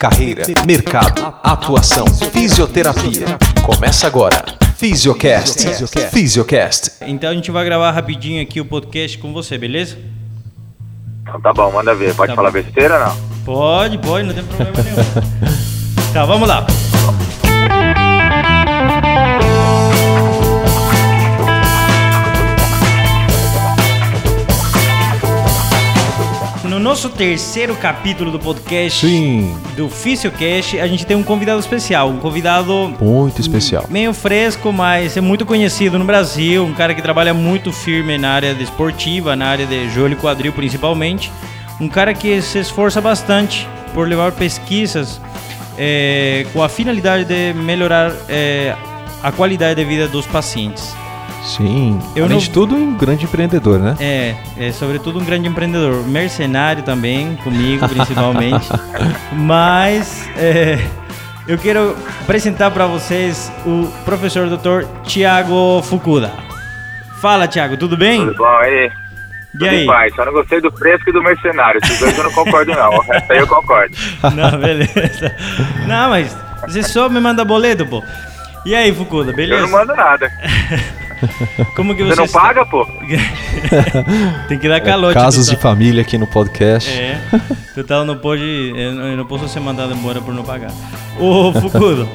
carreira, mercado, atuação, fisioterapia. Começa agora. Fisiocast. Fisiocast. Então a gente vai gravar rapidinho aqui o podcast com você, beleza? Então tá bom, manda ver. Pode Tá falar bom. besteira ou não? Pode, pode, não tem problema nenhum. tá, vamos lá. No nosso terceiro capítulo do podcast Sim, do Fisiocast, a gente tem um convidado especial, um convidado muito especial. meio fresco, mas é muito conhecido no Brasil, um cara que trabalha muito firme na área de esportiva, na área de joelho e quadril principalmente, um cara que se esforça bastante por levar pesquisas eh, com a finalidade de melhorar eh, a qualidade de vida dos pacientes. Sim, Eu além não- de tudo, um grande empreendedor, né? É, é sobretudo um grande empreendedor, mercenário também, comigo principalmente. Mas é, eu quero apresentar para vocês o professor Dr. Tiago Fukuda. Fala, Tiago, tudo bem? Tudo bom aí? E Tudo aí? paz. Só não gostei do fresco e do mercenário. Esses dois eu não concordo, não. O resto aí eu concordo. Não, beleza. Não, mas você só me manda boleto, pô. E aí, Fukuda, Eu beleza? não mando nada. Como que Você você não está? paga, pô? Tem que dar calote. Casos tu de família aqui no podcast. É, total não pode, eu não, posso ser mandado embora por não pagar. Ô, Fukudo,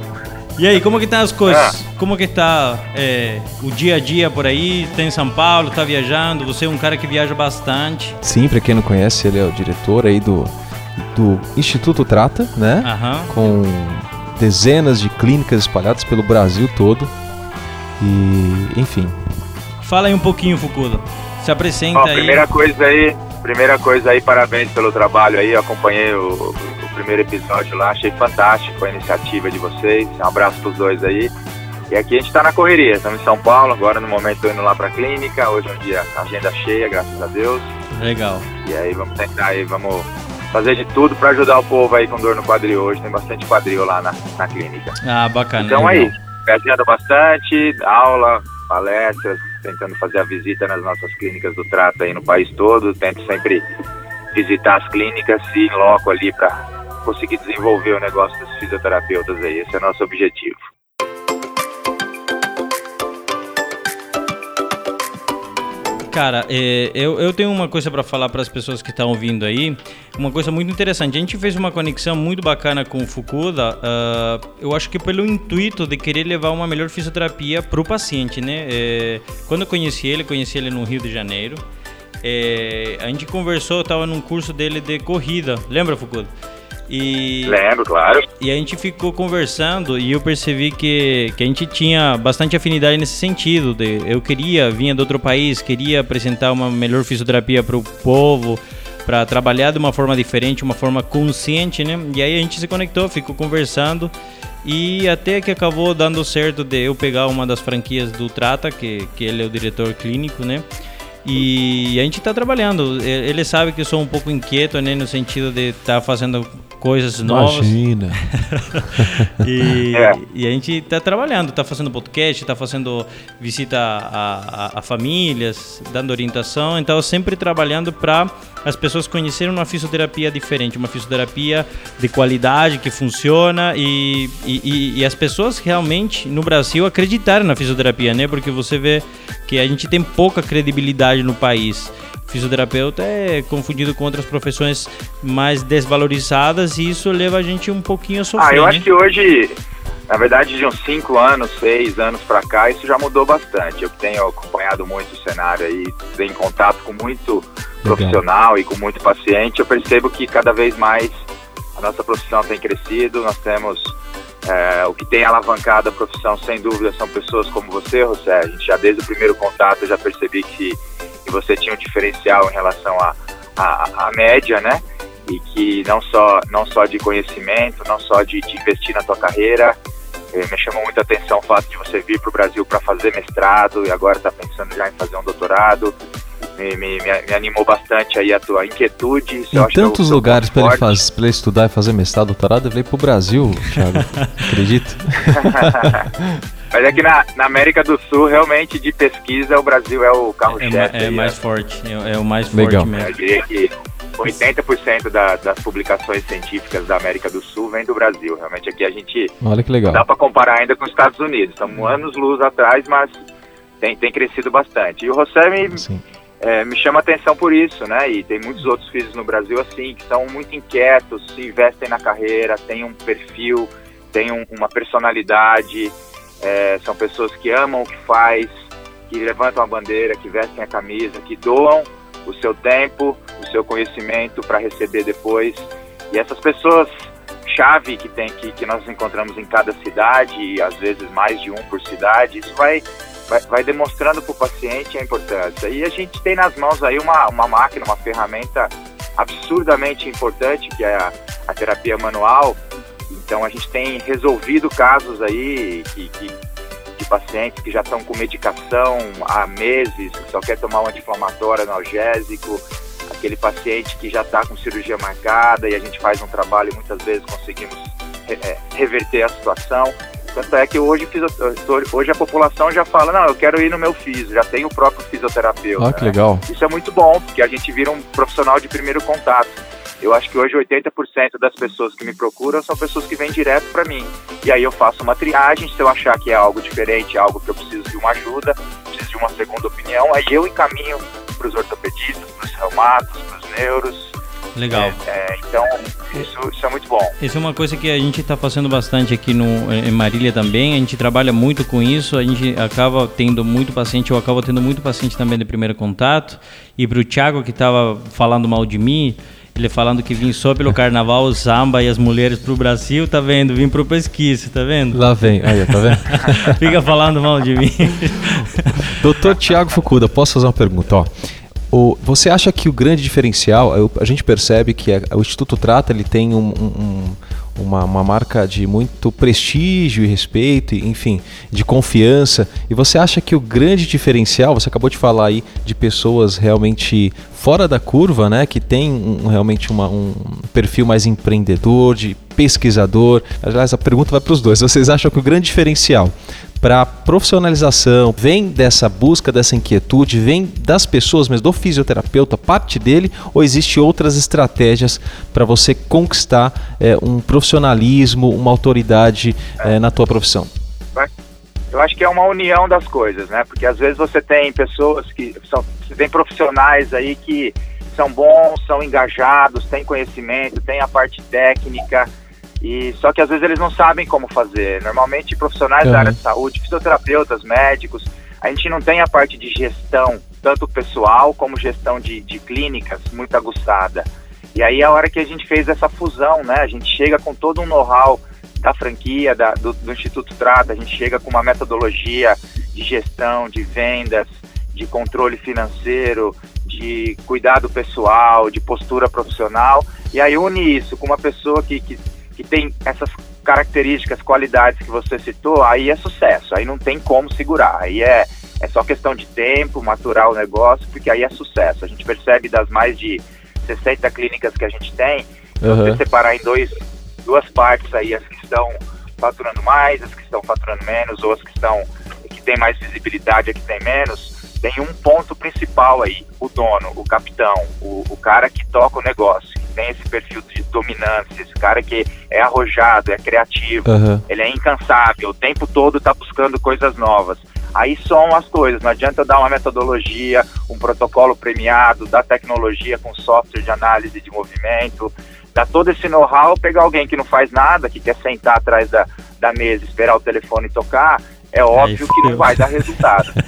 e aí, como que tá as coisas? Como que tá é, o dia a dia por aí? Tá em São Paulo, tá viajando? Você é um cara que viaja bastante. Sim, pra quem não conhece, ele é o diretor aí do, do Instituto Trata, né? Aham. Com dezenas de clínicas espalhadas pelo Brasil todo. E, enfim, Fala aí um pouquinho, Fukudo. Se apresenta Ó, aí. primeira coisa aí, primeira coisa aí, parabéns pelo trabalho aí. Eu acompanhei o, o primeiro episódio lá, achei fantástico a iniciativa de vocês. Um abraço pros dois aí. E aqui a gente tá na correria, estamos em São Paulo, agora no momento tô indo lá pra clínica. Hoje é um dia agenda cheia, graças a Deus. Legal. E aí vamos tentar aí, vamos fazer de tudo pra ajudar o povo aí com dor no quadril hoje. Tem bastante quadril lá na, na clínica. Ah, bacana. Então legal. aí, viajando bastante, aula, palestras, tentando fazer a visita nas nossas clínicas do trato aí no país todo. Tento sempre visitar as clínicas e loco ali pra conseguir desenvolver o negócio dos fisioterapeutas aí. Esse é nosso objetivo. Cara, é, eu, eu tenho uma coisa para falar para as pessoas que estão ouvindo aí, uma coisa muito interessante. A gente fez uma conexão muito bacana com o Fukuda, ah, eu acho que pelo intuito de querer levar uma melhor fisioterapia para o paciente, né? É, quando eu conheci ele, conheci ele no Rio de Janeiro, é, a gente conversou, eu estava num curso dele de corrida, lembra, Fukuda? E... Lembro, claro. E a gente ficou conversando e eu percebi que, que a gente tinha bastante afinidade nesse sentido. De, eu queria, vinha de outro país, queria apresentar uma melhor fisioterapia para o povo, para trabalhar de uma forma diferente, uma forma consciente, né? E aí a gente se conectou, ficou conversando e até que acabou dando certo de eu pegar uma das franquias do Trata, que, que ele é o diretor clínico, né? E a gente está trabalhando. Ele sabe que eu sou um pouco inquieto, né? No sentido de estar fazendo coisas novas. imagina. E, É. e a gente tá trabalhando, tá fazendo podcast, tá fazendo visita a, a- a famílias, dando orientação, então sempre trabalhando para as pessoas conhecerem uma fisioterapia diferente, uma fisioterapia de qualidade que funciona e, e, e- e as pessoas realmente no Brasil acreditarem na fisioterapia, né? Porque você vê que a gente tem pouca credibilidade no país. Fisioterapeuta é confundido com outras profissões mais desvalorizadas e isso leva a gente um pouquinho a sofrer. Ah, eu né? acho que hoje, na verdade, de uns 5 anos, 6 anos pra cá, isso já mudou bastante. Eu tenho acompanhado muito o cenário aí, tenho contato com muito profissional e com muito paciente, eu percebo que cada vez mais a nossa profissão tem crescido, nós temos é, o que tem alavancado a profissão, sem dúvida, são pessoas como você, José. A gente já desde o primeiro contato já percebi que, que você tinha um diferencial em relação à à- à média, né? E que não só, não só de conhecimento, não só de, de investir na tua carreira, eh, me chamou muita atenção o fato de você vir para o Brasil para fazer mestrado e agora está pensando já em fazer um doutorado. Me, me, me- animou bastante aí a tua inquietude. eu Em é o tantos seu lugares pra ele, faz, ele estudar e fazer mestrado, doutorado, ele veio pro Brasil, Thiago. Acredita? Mas é que na, na América do Sul, realmente, de pesquisa, o Brasil é o É, carro-chefe. é aí, mais né? forte, é, é o mais Legal. forte Eu mesmo. diria que 80% da, das publicações científicas da América do Sul vem do Brasil. Realmente aqui a gente Olha que legal. dá para comparar ainda com os Estados Unidos. Estamos anos luz atrás, mas tem, tem crescido bastante. E o José me, é, me chama atenção por isso, né? E tem muitos outros filhos no Brasil assim que são muito inquietos, se investem na carreira, têm um perfil, têm um, uma personalidade, é, são pessoas que amam o que faz, que levantam a bandeira, que vestem a camisa, que doam o seu tempo, o seu conhecimento para receber depois. E essas pessoas chave que tem que, que nós encontramos em cada cidade, e às vezes mais de um por cidade, isso vai, vai, vai demonstrando para o paciente a importância. E a gente tem nas mãos aí uma, uma máquina, uma ferramenta absurdamente importante, que é a, a terapia manual. Então a gente tem resolvido casos aí que, que de pacientes que já estão com medicação há meses, que só quer tomar um anti-inflamatório analgésico, aquele paciente que já está com cirurgia marcada e a gente faz um trabalho e muitas vezes conseguimos é, reverter a situação. Tanto é que hoje, hoje a população já fala, não, eu quero ir no meu fisio, já tem o próprio fisioterapeuta. Ah, que legal. Isso é muito bom, porque a gente vira um profissional de primeiro contato. Eu acho que hoje 80% das pessoas que me procuram são pessoas que vêm direto para mim. E aí eu faço uma triagem, se eu achar que é algo diferente, algo que eu preciso de uma ajuda, preciso de uma segunda opinião, aí eu encaminho para os ortopedistas, para os reumatos, para os neuros. Legal. É, é, então, isso, isso, é muito bom. Isso é uma coisa que a gente está fazendo bastante aqui no, em Marília também. A gente trabalha muito com isso. A gente acaba tendo muito paciente, eu acabo tendo muito paciente também de primeiro contato. E para o Thiago, que estava falando mal de mim, ele falando que vim só pelo carnaval, o samba e as mulheres pro Brasil, tá vendo? Vim pro pesquisa, tá vendo? Lá vem, aí, tá vendo? Fica falando mal de mim. Doutor Tiago Fukuda, posso fazer uma pergunta? Ó, o, você acha que o grande diferencial, a gente percebe que a, o Instituto Trata ele tem um, um, uma, uma marca de muito prestígio e respeito, enfim, de confiança. E você acha que o grande diferencial, você acabou de falar aí de pessoas realmente fora da curva, né, que tem um, realmente uma, um perfil mais empreendedor, de pesquisador. Aliás, a pergunta vai para os dois. Vocês acham que o grande diferencial para profissionalização vem dessa busca, dessa inquietude, vem das pessoas, mas do fisioterapeuta, parte dele, ou existe outras estratégias para você conquistar é, um profissionalismo, uma autoridade é, na tua profissão? Eu acho que é uma união das coisas, né? Porque às vezes você tem pessoas que são, tem profissionais aí que são bons, são engajados, têm conhecimento, têm a parte técnica, e só que às vezes eles não sabem como fazer. Normalmente profissionais uhum. da área de saúde, fisioterapeutas, médicos, a gente não tem a parte de gestão, tanto pessoal como gestão de, de clínicas, muito aguçada. E aí é a hora que a gente fez essa fusão, né? A gente chega com todo um know-how da franquia, da, do, do Instituto Trata, a gente chega com uma metodologia de gestão, de vendas, de controle financeiro, de cuidado pessoal, de postura profissional, e aí une isso com uma pessoa que, que que tem essas características, qualidades que você citou, aí é sucesso, aí não tem como segurar, aí é, é só questão de tempo, maturar o negócio, porque aí é sucesso. A gente percebe das mais de 60 clínicas que a gente tem, uhum. você separar em dois, duas partes aí, as que estão faturando mais, as que estão faturando menos, ou as que estão que tem mais visibilidade, as que tem menos, tem um ponto principal aí, o dono, o capitão, o, o cara que toca o negócio tem esse perfil de dominância, esse cara que é arrojado, é criativo, uhum. ele é incansável, o tempo todo está buscando coisas novas. Aí são as coisas, não adianta eu dar uma metodologia, um protocolo premiado, dar tecnologia com software de análise de movimento, dar todo esse know-how, pegar alguém que não faz nada, que quer sentar atrás da, da mesa, esperar o telefone tocar, é óbvio que não vai dar resultado.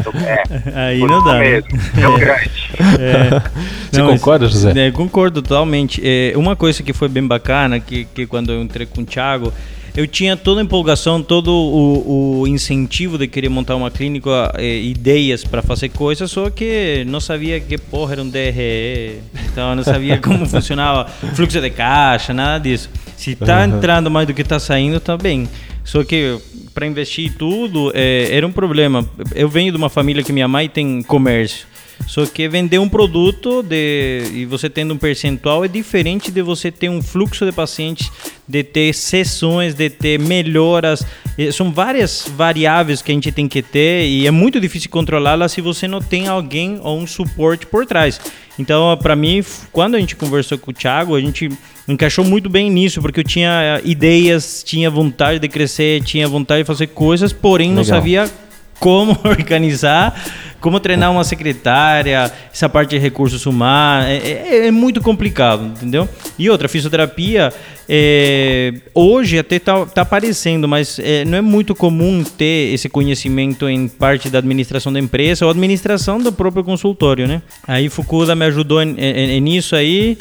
Então, é, Aí não dá. Né? Mesmo, é o grande. É. Você não, concorda, José? É, concordo totalmente. É, uma coisa que foi bem bacana, que, que quando eu entrei com o Thiago, eu tinha toda a empolgação, todo o, o incentivo de querer montar uma clínica, eh, ideias para fazer coisas, só que não sabia que porra era um DRE, então não sabia como funcionava fluxo de caixa, nada disso. Se está uhum. entrando mais do que está saindo, tá bem. Só que para investir tudo é, era um problema. Eu venho de uma família que minha mãe tem comércio. Só que vender um produto de, e você tendo um percentual é diferente de você ter um fluxo de pacientes de ter sessões, de ter melhoras. São várias variáveis que a gente tem que ter e é muito difícil controlá-las se você não tem alguém ou um suporte por trás. Então, para mim, quando a gente conversou com o Thiago, a gente encaixou muito bem nisso, porque eu tinha ideias, tinha vontade de crescer, tinha vontade de fazer coisas, porém Legal. não sabia como organizar, como treinar uma secretária, essa parte de recursos humanos, é, é, é muito complicado, entendeu? E outra, fisioterapia, é, hoje até tá, tá aparecendo, mas é, não é muito comum ter esse conhecimento em parte da administração da empresa ou administração do próprio consultório, né? Aí Fukuda me ajudou nisso aí,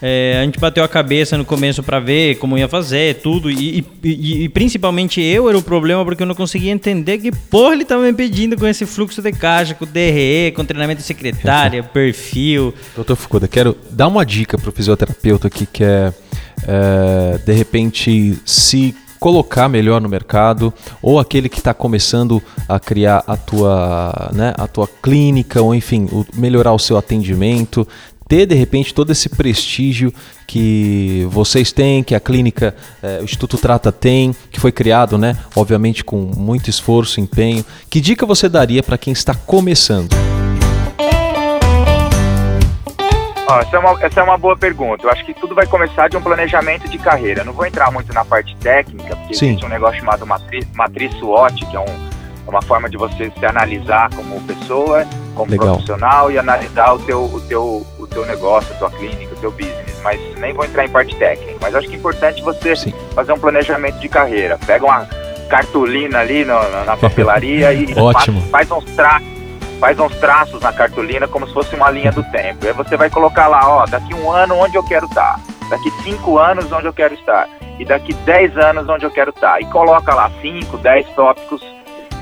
é, a gente bateu a cabeça no começo para ver como ia fazer, tudo. E, e, e, principalmente eu era o problema porque eu não conseguia entender que porra ele tava me pedindo com esse fluxo de caixa, com DRE, com treinamento de secretária, perfil. Doutor Fukuda, quero dar uma dica pro fisioterapeuta que quer, é, de repente, se colocar melhor no mercado ou aquele que está começando a criar a tua, né, a tua clínica ou enfim, melhorar o seu atendimento, ter de repente todo esse prestígio que vocês têm, que a clínica, é, o Instituto Trata tem, que foi criado, né? Obviamente com muito esforço, empenho. Que dica você daria para quem está começando? Essa, é uma, essa é uma boa pergunta. Eu acho que tudo vai começar de um planejamento de carreira. não vou entrar muito na parte técnica, porque Sim. existe um negócio chamado matriz, matriz SWOT, que é um, uma forma de você se analisar como pessoa, como Legal. profissional e analisar o teu, o teu teu negócio, a tua clínica, o teu business, mas nem vou entrar em parte técnica. Mas acho que é importante você Sim. fazer um planejamento de carreira. Pega uma cartolina ali no, na papelaria e Ótimo. Faz, faz uns traços faz uns traços na cartolina como se fosse uma linha do tempo. Aí você vai colocar lá, ó, daqui um ano onde eu quero estar, daqui cinco anos onde eu quero estar, e daqui dez anos onde eu quero estar. E coloca lá cinco, dez tópicos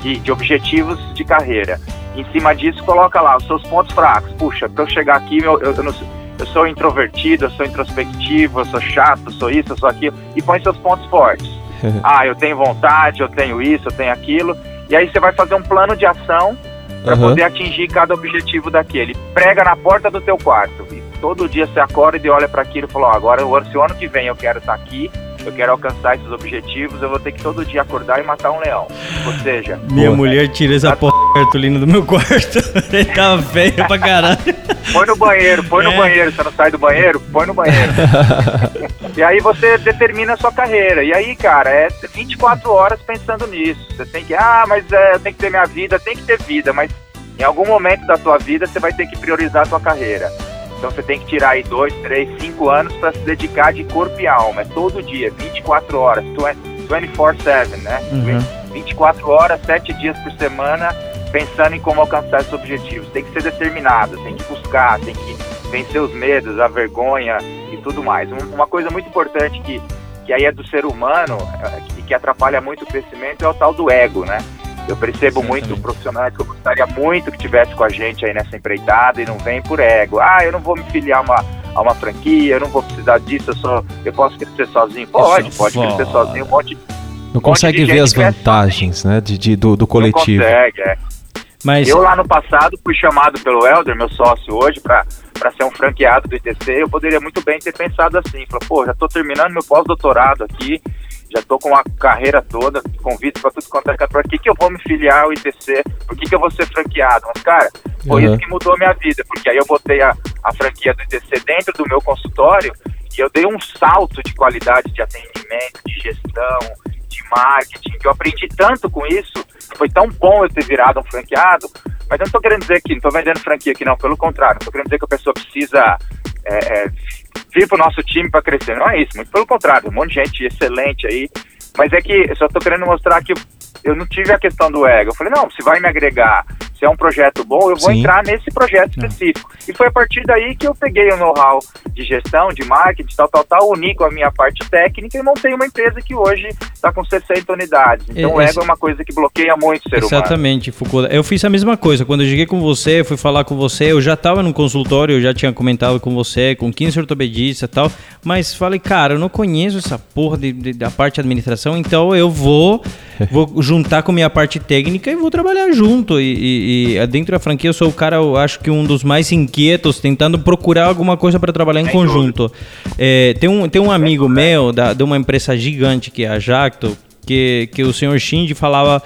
de, de objetivos de carreira. Em cima disso, coloca lá os seus pontos fracos. Puxa, para eu chegar aqui, eu, eu, eu, não, eu, sou introvertido, eu sou introspectivo, eu sou chato, eu sou isso, eu sou aquilo. E põe seus pontos fortes. ah, eu tenho vontade, eu tenho isso, eu tenho aquilo. E aí você vai fazer um plano de ação para uhum. poder atingir cada objetivo daquele. Prega na porta do teu quarto. E todo dia você acorda e olha para aquilo e fala: oh, agora, se o ano que vem eu quero estar aqui, eu quero alcançar esses objetivos, eu vou ter que todo dia acordar e matar um leão. Ou seja, minha mulher tira essa porra de cartolina do meu quarto. Ele tava feio pra caralho. Põe no banheiro, põe é. no banheiro. Você não sai do banheiro? Põe no banheiro. e aí você determina a sua carreira. E aí, cara, é 24 horas pensando nisso. Você tem que, ah, mas é, eu tenho que ter minha vida, tem que ter vida, mas em algum momento da tua vida você vai ter que priorizar a tua carreira. Então você tem que tirar aí dois, três, cinco anos para se dedicar de corpo e alma. É todo dia, 24 horas, 24-7, né? Uhum. 24 horas, 7 dias por semana, pensando em como alcançar esses objetivos. Tem que ser determinado, tem que buscar, tem que vencer os medos, a vergonha e tudo mais. Uma coisa muito importante que, que aí é do ser humano e que atrapalha muito o crescimento é o tal do ego, né? Eu percebo Exatamente. muito profissionais que eu gostaria muito que tivesse com a gente aí nessa empreitada e não vem por ego. Ah, eu não vou me filiar a uma, a uma franquia, eu não vou precisar disso, eu, só, eu posso crescer sozinho. Pode, pode foda. crescer sozinho, um monte Não um consegue monte ver as vantagens, né, de, de, do, do coletivo. Não consegue, é. Mas... Eu lá no passado fui chamado pelo Helder, meu sócio hoje, para ser um franqueado do ITC. Eu poderia muito bem ter pensado assim, falou, pô, já estou terminando meu pós-doutorado aqui, já estou com a carreira toda, convite para tudo quanto é cantor. Por que, que eu vou me filiar ao ITC? Por que, que eu vou ser franqueado? Mas, cara, foi uhum. isso que mudou a minha vida, porque aí eu botei a, a franquia do ITC dentro do meu consultório e eu dei um salto de qualidade de atendimento, de gestão, de marketing, que eu aprendi tanto com isso, foi tão bom eu ter virado um franqueado, mas eu não estou querendo dizer que não estou vendendo franquia aqui, não, pelo contrário, estou querendo dizer que a pessoa precisa é, é, vir para o nosso time para crescer. Não é isso, muito pelo contrário, um monte de gente excelente aí. Mas é que eu só estou querendo mostrar que eu não tive a questão do ego. Eu falei, não, se vai me agregar, se é um projeto bom, eu vou Sim. entrar nesse projeto específico. Não. E foi a partir daí que eu peguei o know-how de gestão, de marketing, tal, tal, tal, uni com a minha parte técnica e montei uma empresa que hoje está com 60 unidades. Então Esse... o ego é uma coisa que bloqueia muito o ser Exatamente, humano. Foucault. Eu fiz a mesma coisa. Quando eu cheguei com você, fui falar com você, eu já estava no consultório, eu já tinha comentado com você, com 15 ortopedistas e tal, mas falei, cara, eu não conheço essa porra de, de, da parte de administração, então eu vou vou juntar com minha parte técnica e vou trabalhar junto. E, e, e, dentro da franquia eu sou o cara, eu acho que um dos mais inquietos, tentando procurar alguma coisa para trabalhar em conjunto. É, tem, um, tem um amigo meu da, de uma empresa gigante que é a Jacto, que, que o senhor Shinji falava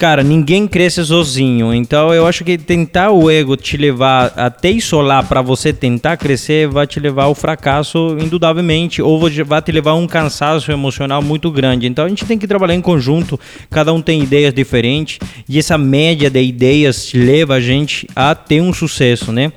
Cara, ninguém cresce sozinho. Então eu acho que tentar o ego te levar até isolar para você tentar crescer vai te levar ao fracasso, indudavelmente, ou vai te levar a um cansaço emocional muito grande. Então a gente tem que trabalhar em conjunto, cada um tem ideias diferentes, e essa média de ideias leva a gente a ter um sucesso, né?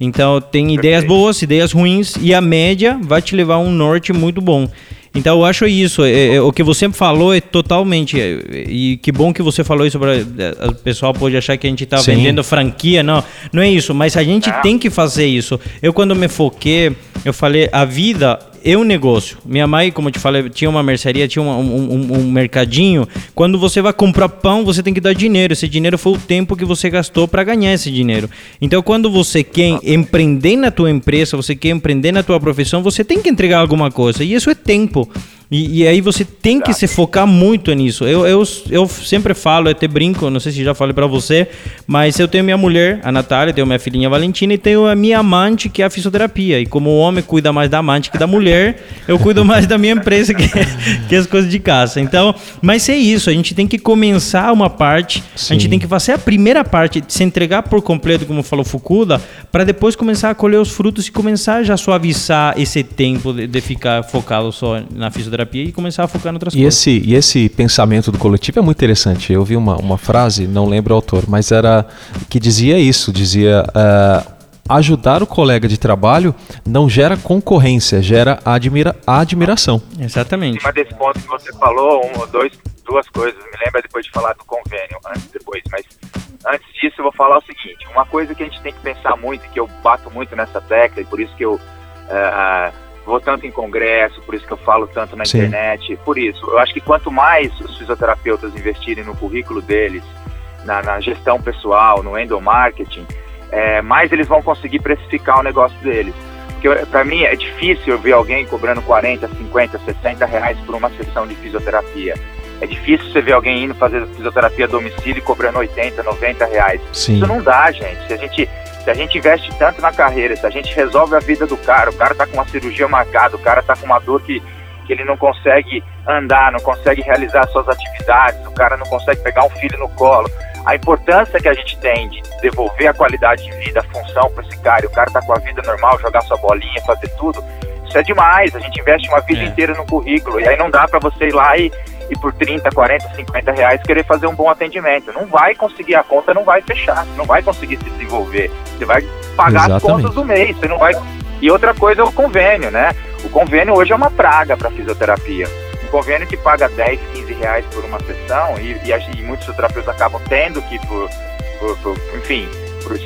Então tem ideias boas, ideias ruins, e a média vai te levar a um norte muito bom. Então eu acho isso. É, é, o que você falou é totalmente. É, e que bom que você falou isso para é, o pessoal pode achar que a gente está vendendo franquia. Não, não é isso. Mas a gente tem que fazer isso. Eu quando me foquei, eu falei a vida é um negócio. Minha mãe, como eu te falei, tinha uma mercearia, tinha um, um, um, mercadinho. Quando você vai comprar pão, você tem que dar dinheiro. Esse dinheiro foi o tempo que você gastou para ganhar esse dinheiro. Então, quando você quer empreender na tua empresa, você quer empreender na tua profissão, você tem que entregar alguma coisa. E isso é tempo. E, e, aí você tem que se focar muito nisso. Eu, eu, eu sempre falo, eu até brinco, não sei se já falei para você, mas eu tenho minha mulher, a Natália, tenho minha filhinha Valentina e tenho a minha amante, que é a fisioterapia. E como o homem cuida mais da amante que da mulher, eu cuido mais da minha empresa que, que as coisas de casa. Então, mas é isso, a gente tem que começar uma parte, Sim. a gente tem que fazer a primeira parte, se entregar por completo, como falou Fukuda, para depois começar a colher os frutos e começar já a suavizar esse tempo de, de ficar focado só na fisioterapia fisioterapia e começar a focar em outras e coisas. Esse, e esse pensamento do coletivo é muito interessante. Eu vi uma, uma frase, não lembro o autor, mas era que dizia isso, dizia... Uh, ajudar o colega de trabalho não gera concorrência, gera admira admiração. Exatamente. Em cima desse ponto que você falou, um, dois, duas coisas. Me lembra depois de falar do convênio, antes depois, mas antes disso eu vou falar o seguinte: uma coisa que a gente tem que pensar muito, que eu bato muito nessa tecla, e por isso que eu uh, vou tanto em congresso, por isso que eu falo tanto na Sim. internet, por isso. Eu acho que quanto mais os fisioterapeutas investirem no currículo deles, na, na gestão pessoal, no endomarketing, é, mais eles vão conseguir precificar o negócio deles. Porque para mim é difícil eu ver alguém cobrando 40, 50, 60 reais por uma sessão de fisioterapia. É difícil você ver alguém indo fazer fisioterapia a domicílio e cobrando 80, 90 reais. Sim. Isso não dá, gente. Se a gente se a gente investe tanto na carreira, se a gente resolve a vida do cara, o cara tá com uma cirurgia marcada, o cara tá com uma dor que, que ele não consegue andar, não consegue realizar suas atividades, o cara não consegue pegar um filho no colo. A importância que a gente tem de devolver a qualidade de vida, a função para esse cara, o cara tá com a vida normal, jogar sua bolinha, fazer tudo, isso é demais. A gente investe uma vida é. inteira no currículo, e aí não dá para você ir lá e e por 30, 40, 50 reais querer fazer um bom atendimento. Não vai conseguir, a conta não vai fechar, não vai conseguir se desenvolver. Você vai pagar Exatamente. as contas do mês, você não vai. E outra coisa é o convênio, né? O convênio hoje é uma praga para fisioterapia. Um convênio que paga 10, 15 reais por uma sessão e, e, e muitos fisioterapeutas acabam tendo que, por, por, por enfim,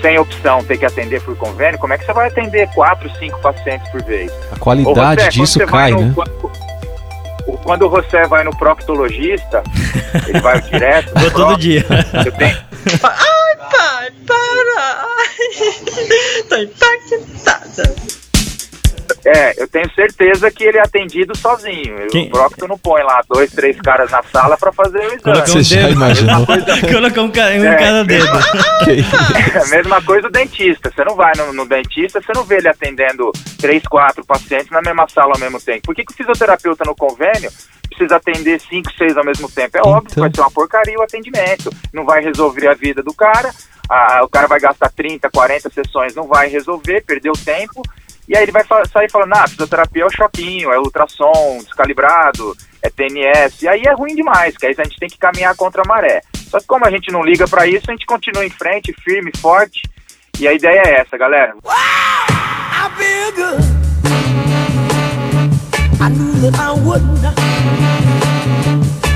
sem opção ter que atender por convênio, como é que você vai atender 4, 5 pacientes por vez? A qualidade você, disso cai, no, né? quando o José vai no proctologista, ele vai direto. Vou todo dia. Eu tenho... Ai, pai, para! Tô impactada. É, eu tenho certeza que ele é atendido sozinho. Quem? O Proctor não põe lá dois, três caras na sala para fazer o exame. Coloca um dedo. Imaginou. Coloca um, ca... um é, cada dedo. É a mesma coisa o dentista. Você não vai no, no, dentista, você não vê ele atendendo três, quatro pacientes na mesma sala ao mesmo tempo. Por que, que o fisioterapeuta no convênio precisa atender cinco, seis ao mesmo tempo? É óbvio que vai ser uma porcaria o atendimento. Não vai resolver a vida do cara. Ah, o cara vai gastar 30, 40 sessões, não vai resolver, perdeu tempo e aí ele vai sair falando, ah, fisioterapia é o choquinho, é ultrassom descalibrado, é TNS. E aí é ruim demais, que aí a gente tem que caminhar contra a maré. Só que como a gente não liga para isso, a gente continua em frente, firme, forte. E a ideia é essa, galera.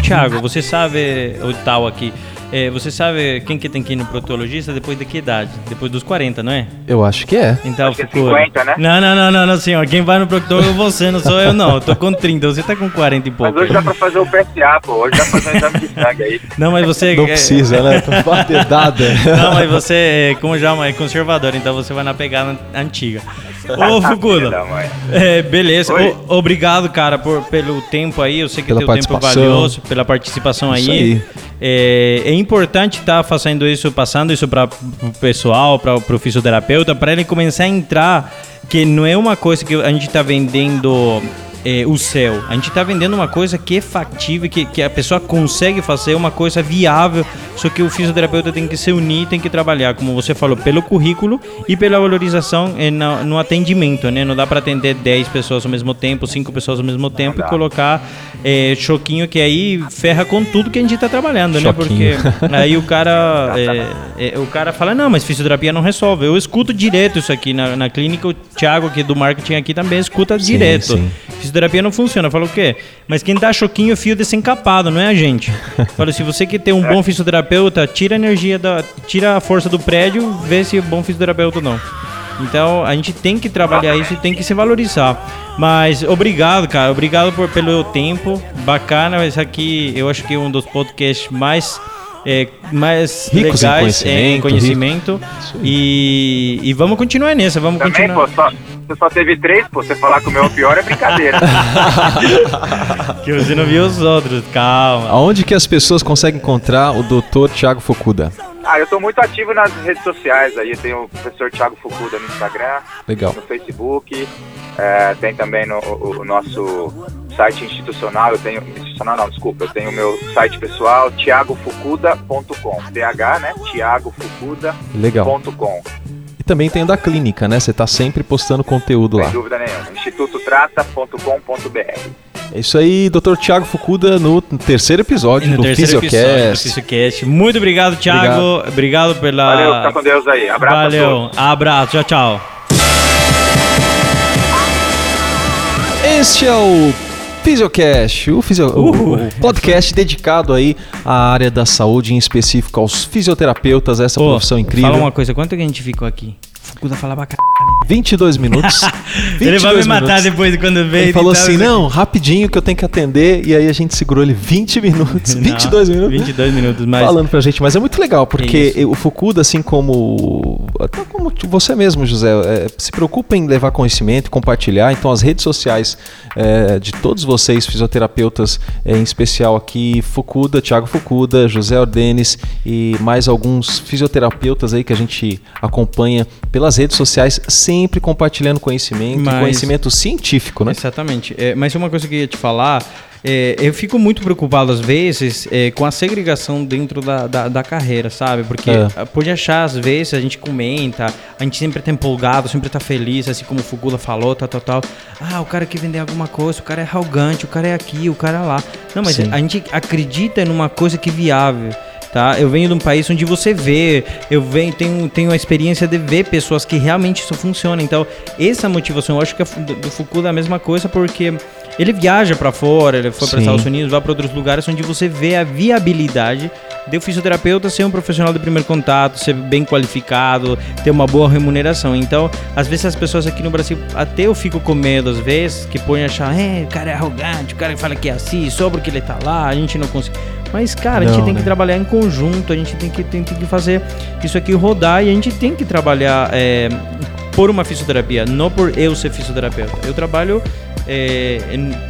Tiago, você sabe o tal aqui. É, você sabe quem que tem que ir no proctologista depois de que idade? Depois dos 40, não é? Eu acho que é. Então, acho ficou... 50, né? Não, não, não, não, não, senhor. Quem vai no proctologista é você, não sou eu, não. Eu tô com 30, você tá com 40 e pouco. Mas hoje dá pra fazer o PSA, pô. Hoje dá pra fazer um exame de sangue aí. Não, mas você... Não precisa, né? Batedada. Não, mas você, como já é conservador, então você vai na pegada antiga. Ô, Fukuda. Da mãe. É, beleza. O- obrigado, cara, por, pelo tempo aí. Eu sei que Pela teu tempo é valioso, pela participação aí. aí. É, é importante estar fazendo isso, passando isso para o pessoal, para o fisioterapeuta, para ele começar a entrar, que não é uma coisa que a gente está vendendo é, o céu. A gente está vendendo uma coisa que é factível, que, que a pessoa consegue fazer, uma coisa viável, só que o fisioterapeuta tem que se unir, tem que trabalhar, como você falou, pelo currículo e pela valorização é, na- no atendimento, né? Não dá para atender 10 pessoas ao mesmo tempo, 5 pessoas ao mesmo tempo e colocar é, choquinho que aí ferra com tudo que a gente está trabalhando, né? Choquinho. Porque aí o cara, é, é, o cara fala, não, mas fisioterapia não resolve. Eu escuto direto isso aqui na, na clínica, o Thiago aqui do marketing aqui também escuta Sim, direto. sim. Fisioterapia não funciona. Fala o quê? Mas quem dá choquinho fio desencapado, não é a gente. Fala, se você quer ter um bom fisioterapeuta, tira a energia da. tira a força do prédio, vê se é bom fisioterapeuta ou não. Então a gente tem que trabalhar isso e tem que se valorizar. Mas obrigado, cara. Obrigado por, pelo tempo. Bacana. Esse aqui eu acho que é um dos podcasts mais. É, mais Ricos em legais é, em conhecimento, conhecimento. E, e vamos continuar nessa. Vamos Também, continuar. pô, só, você só teve três, pô. Você falar que o meu é o pior é brincadeira. Que você não viu os outros. Calma. Aonde que as pessoas conseguem encontrar o Dr. Thiago Fukuda? Ah, eu tô muito ativo nas redes sociais aí. Tenho o professor Thiago Fukuda no Instagram, Legal. no Facebook. é, tem também no o, o nosso site institucional. Eu tenho. Institucional não, desculpa. Eu tenho o meu site pessoal, thiagofukuda.com. TH, né? thiagofukuda.com. Legal. E também tem o da clínica, né? Você tá sempre postando conteúdo Sem lá. dúvida nenhuma. institutotrata.com.br. É isso aí, Dr. Thiago Fukuda no terceiro episódio no do terceiro episódio do Physiocast. Physiocast. Muito obrigado, Thiago. Obrigado, pela. Valeu, fica com Deus aí. Abraço a Valeu. Abraço. Tchau, tchau. Este é o Physiocast, o, fisio... o- podcast dedicado aí à área da saúde, em específico aos fisioterapeutas, essa Pô, profissão incrível. Fala uma coisa, quanto que a gente ficou aqui? Fukuda falava c... 22 minutos. 22 Ele vai me matar minutos. depois de quando veio. Ele falou assim, não, rapidinho que eu tenho que atender, e aí a gente segurou ele 20 minutos, aqui. 22 Não, minutos. 22 minutos, mas... Falando pra gente, mas é muito legal, porque Isso. o Fukuda, assim como até como você mesmo, José, é, se preocupa em levar conhecimento, compartilhar. Então, as redes sociais é, de todos vocês, fisioterapeutas, é, em especial aqui, Fukuda, Thiago Fukuda, José Ordenes e mais alguns fisioterapeutas aí que a gente acompanha pelas redes sociais, sempre compartilhando conhecimento, Mas- conhecimento científico, né? Exatamente. É, mas uma coisa que eu ia te falar, é, eu fico muito preocupado às vezes é, com a segregação dentro da, da, da carreira, sabe? Porque É. ah, pode achar, às vezes, a gente comenta, a gente sempre tá empolgado, sempre tá feliz, assim como o Fugula falou, tal, tal, tal. Ah, o cara quer vender alguma coisa, o cara é arrogante, o cara é aqui, o cara é lá. Não, mas Sim. a gente acredita numa coisa que é viável. Tá? Eu venho de um país onde você vê, eu venho, tenho, tenho a experiência de ver pessoas que realmente isso funciona. Então, essa motivação, eu acho que Fu- do, Foucault é a mesma coisa, porque ele viaja para fora, ele foi para. Estados Unidos, vai para outros lugares onde você vê a viabilidade de o fisioterapeuta ser um profissional de primeiro contato, ser bem qualificado, ter uma boa remuneração. Então, às vezes as pessoas aqui no Brasil, até eu fico com medo às vezes, que põem a achar, é, o cara é arrogante, o cara fala que é assim, só porque ele tá lá, a gente não consegue. Mas, cara, a gente Não, tem né? que trabalhar em conjunto, a gente tem que, tem, tem que fazer isso aqui rodar e a gente tem que trabalhar é, por uma fisioterapia, não por eu ser fisioterapeuta. Eu trabalho é,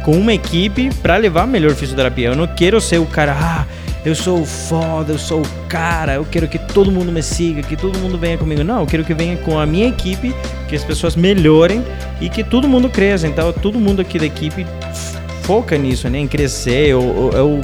com uma equipe para levar a melhor fisioterapia. Eu não quero ser o cara, ah, eu sou o foda, eu sou o cara, eu quero que todo mundo me siga, que todo mundo venha comigo. Não, eu quero que venha com a minha equipe, que as pessoas melhorem e que todo mundo cresça. Então, todo mundo aqui da equipe foca nisso, né? Em crescer. Eu, eu, eu,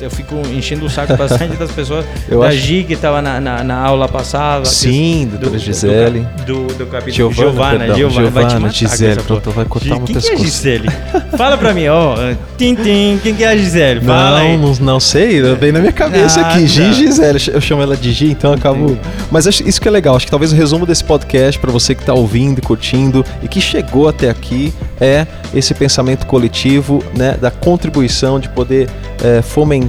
eu fico enchendo o saco bastante das pessoas. Eu da acho- Gi, que estava na, na, na aula passada. Sim, do- doutora do- Gisele. Do, do, do capítulo. Giovana, Giovana, Giovana, vai te Giovana, matar com Gisele, pronto, vai cortar Gi- meu Quem que é. Gisele? Fala pra mim, ó. Tim, tim, quem que é a Gisele? Fala. Não, não, não sei, veio na minha cabeça Ah, aqui. Gi. Gisele, eu chamo ela de Gi, então acabo. Mas acho- isso que é legal, acho que talvez o resumo desse podcast para você que tá ouvindo e curtindo e que chegou até aqui é esse pensamento coletivo, né, da contribuição de poder eh, fomentar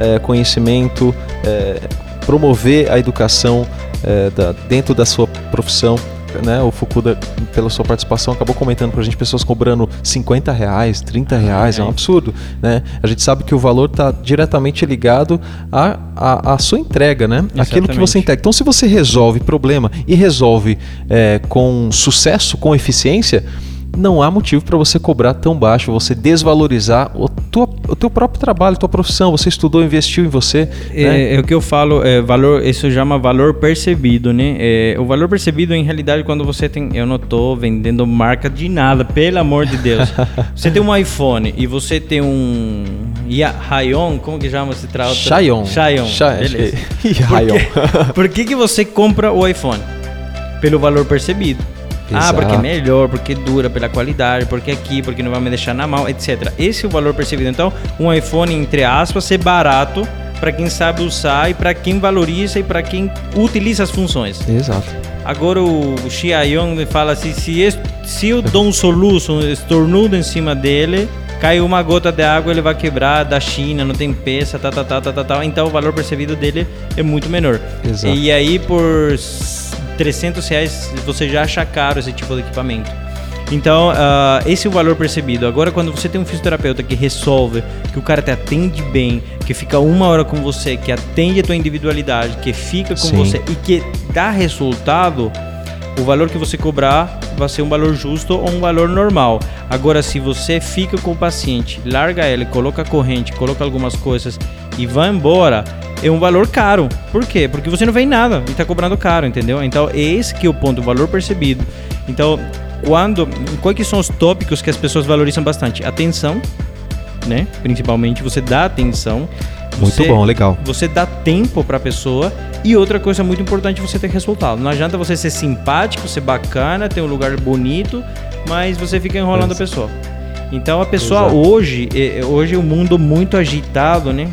eh, conhecimento, eh, promover a educação eh, da- dentro da sua profissão né, o Fukuda, pela sua participação, acabou comentando pra gente pessoas cobrando 50 reais, 30 reais, é, um absurdo, né? A gente sabe que o valor está diretamente ligado à, à, à, sua entrega, né? Exatamente. Aquilo que você entrega. Então, se você resolve problema e resolve é, com sucesso, com eficiência, não há motivo para você cobrar tão baixo, você desvalorizar o, tua, o teu próprio trabalho, tua profissão. Você estudou, investiu em você. É, né? é o que eu falo, é, valor, isso chama valor percebido, né? É, o valor percebido, em realidade, quando você tem. Eu não estou vendendo marca de nada, pelo amor de Deus. você tem um iPhone e você tem um. Hayon, como que chama esse trato? Xiaomi. Xiaomi. Beleza. Por, por que, que você compra o iPhone? Pelo valor percebido. Exato. Ah, porque é melhor, porque dura, pela qualidade, porque aqui, porque não vai me deixar na mão, etc. Esse é o valor percebido. Então, um iPhone, entre aspas, ser barato para quem sabe usar e para quem valoriza e para quem utiliza as funções. Exato. Agora o Xiaomi fala assim, se, se eu dou um soluço, um estornudo em cima dele, cai uma gota de água, ele vai quebrar da China, não tem peça, tal, tal, tal, tal, tal. Então o valor percebido dele é muito menor. Exato. E aí por 300 reais você já acha caro esse tipo de equipamento. Então, uh, esse é o valor percebido. Agora, quando você tem um fisioterapeuta que resolve, que o cara te atende bem, que fica uma hora com você, que atende a tua individualidade, que fica com Sim. você e que dá resultado, o valor que você cobrar vai ser um valor justo ou um valor normal. Agora, se você fica com o paciente, larga ele, coloca a corrente, coloca algumas coisas e vai embora, é um valor caro. Por quê? Porque você não vem nada e está cobrando caro, entendeu? Então, esse que é o ponto, o valor percebido. Então, quando, quais que são os tópicos que as pessoas valorizam bastante? Atenção, né? Principalmente, você dá atenção. Muito bom, legal. Você dá tempo para a pessoa e outra coisa muito importante, você ter resultado. Não adianta você ser simpático, ser bacana, ter um lugar bonito, mas você fica enrolando é. a pessoa. Então a pessoa Exato. hoje, hoje é um mundo muito agitado, né?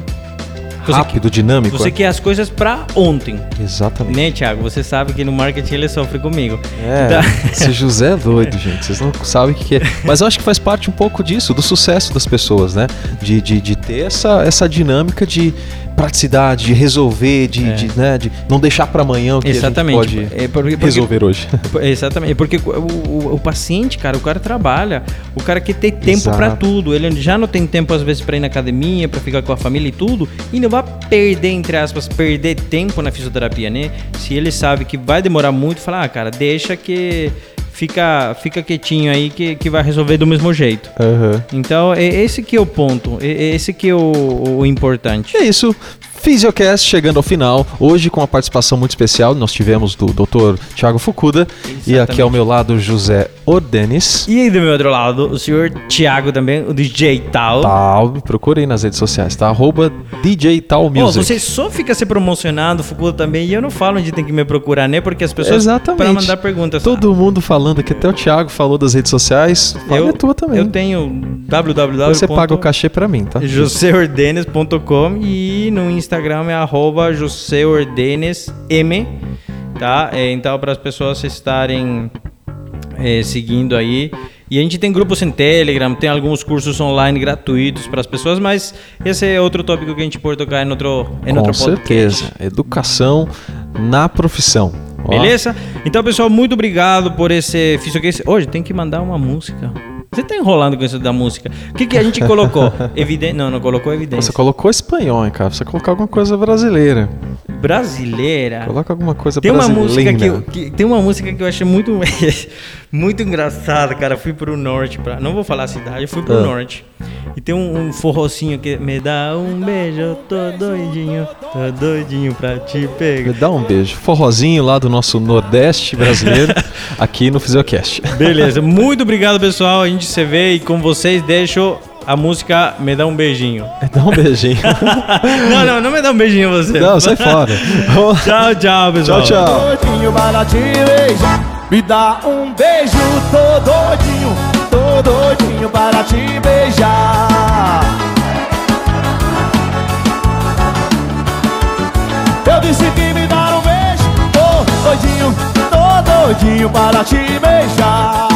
Você rápido, quer, dinâmico. Você é? quer as coisas para ontem. Exatamente. Né, Thiago? Você sabe que no marketing ele sofre comigo. É, então... esse José é doido, gente. Vocês não sabem o que é. Mas eu acho que faz parte um pouco disso, do sucesso das pessoas, né? De, de, de ter essa, essa dinâmica de praticidade, de resolver, de, é. de, né, de não deixar para amanhã o que exatamente. a gente pode é porque, resolver hoje. Exatamente, porque o, o, o, paciente, cara, o cara trabalha, o cara quer ter tempo para tudo, ele já não tem tempo às vezes para ir na academia, para ficar com a família e tudo, e não vai perder, entre aspas, perder tempo na fisioterapia, né? Se ele sabe que vai demorar muito, fala, ah, cara, deixa que fica, fica quietinho aí que, que vai resolver do mesmo jeito. Uhum. Então, é esse que é o ponto, é esse que é o, o importante. É isso. Fisiocast chegando ao final, hoje com uma participação muito especial, nós tivemos do Dr. Thiago Fukuda Exatamente. e aqui ao meu lado José Ordenes. E aí do meu outro lado, o senhor Thiago também, o DJ Tal. Tal, procurem nas redes sociais, tá? Arroba DJ Tal Music. Você só fica se promocionando, Fukuda também, e eu não falo onde tem que me procurar, né? Porque as pessoas Exatamente. para mandar perguntas. Todo mundo falando aqui, até o Thiago falou das redes sociais, fala eu, a tua também. Eu tenho www. Você paga o cachê para mim, tá? joseordenes.com e no Instagram Instagram é arroba tá? É, então, para as pessoas estarem é, seguindo aí. E a gente tem grupos em Telegram, tem alguns cursos online gratuitos para as pessoas, mas esse é outro tópico que a gente pode tocar em outro, em Com outro certeza. Educação na profissão. Beleza? Então, pessoal, muito obrigado por esse. Hoje tem que mandar uma música. Você tá enrolando com isso da música. O que, que a gente colocou? Evidência. Não, não colocou evidência. Você colocou espanhol, hein, cara. Você colocou alguma coisa brasileira. Brasileira? Coloca alguma coisa tem brasileira. Uma música que, eu, que, tem uma música que eu achei muito, muito engraçada, cara. Fui pro norte. Pra, não vou falar a cidade, eu fui pro ah. norte. E tem um, um forrocinho que me dá um beijo, tô doidinho, tô doidinho pra te pegar. Me dá um beijo. Forrozinho lá do nosso Nordeste brasileiro, aqui no Fisiocast. Beleza, muito obrigado pessoal. A gente se vê e com vocês deixo a música Me Dá um Beijinho. Me dá um beijinho. não, não, não me dá um beijinho você. Não, sai fora. tchau, tchau, pessoal. Tchau, tchau. Me dá um beijo, tô doidinho para te beijar. Eu disse que me dá um beijo, tô doidinho para te beijar.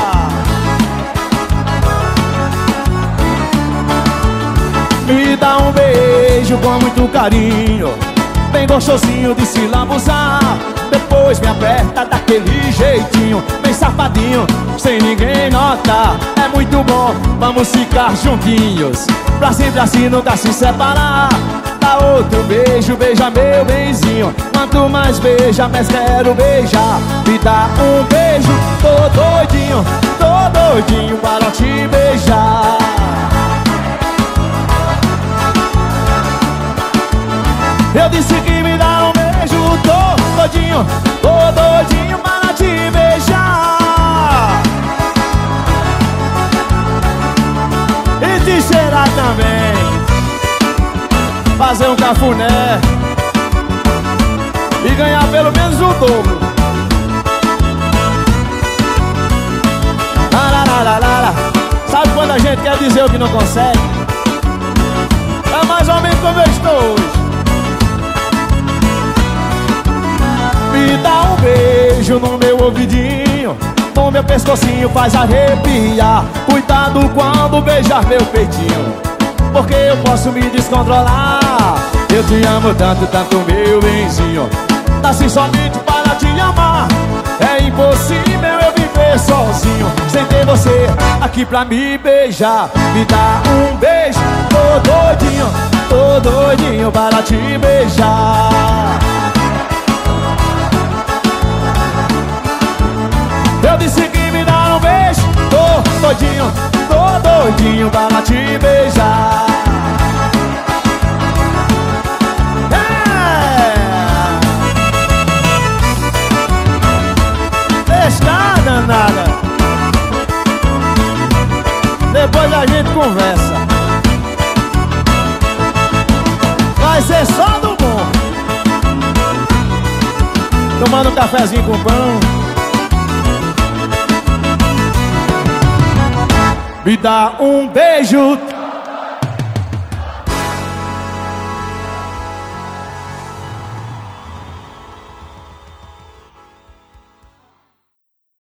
Me dá um beijo com muito carinho Bem gostosinho de se lambuzar. Depois me aperta daquele jeitinho Bem safadinho, sem ninguém notar. É muito bom, vamos ficar juntinhos. Pra sempre assim nunca se separar. Dá outro beijo, beija meu benzinho. Quanto mais beija, mais quero beijar. Me dá um beijo, tô doidinho Tô doidinho. Para te beijar doidinho, tô doidinho para te beijar. E te cheirar também. Fazer um cafuné. E ganhar pelo menos o dobro. Sabe quando a gente quer dizer o que não consegue? É mais ou menos como eu estou hoje Me dá um beijo no meu ouvidinho. No meu pescocinho faz arrepiar. Cuidado quando beijar meu peitinho. Porque eu posso me descontrolar. Eu te amo tanto, tanto meu benzinho. Nasci somente para te amar. É impossível eu viver sozinho. Sem ter você aqui pra me beijar. Me dá um beijo, tô doidinho Tô doidinho para te beijar doidinho, tô doidinho para te beijar. É! Está danada. Depois a gente conversa. Vai ser só do bom. Tomando um cafezinho com pão Me dá um beijo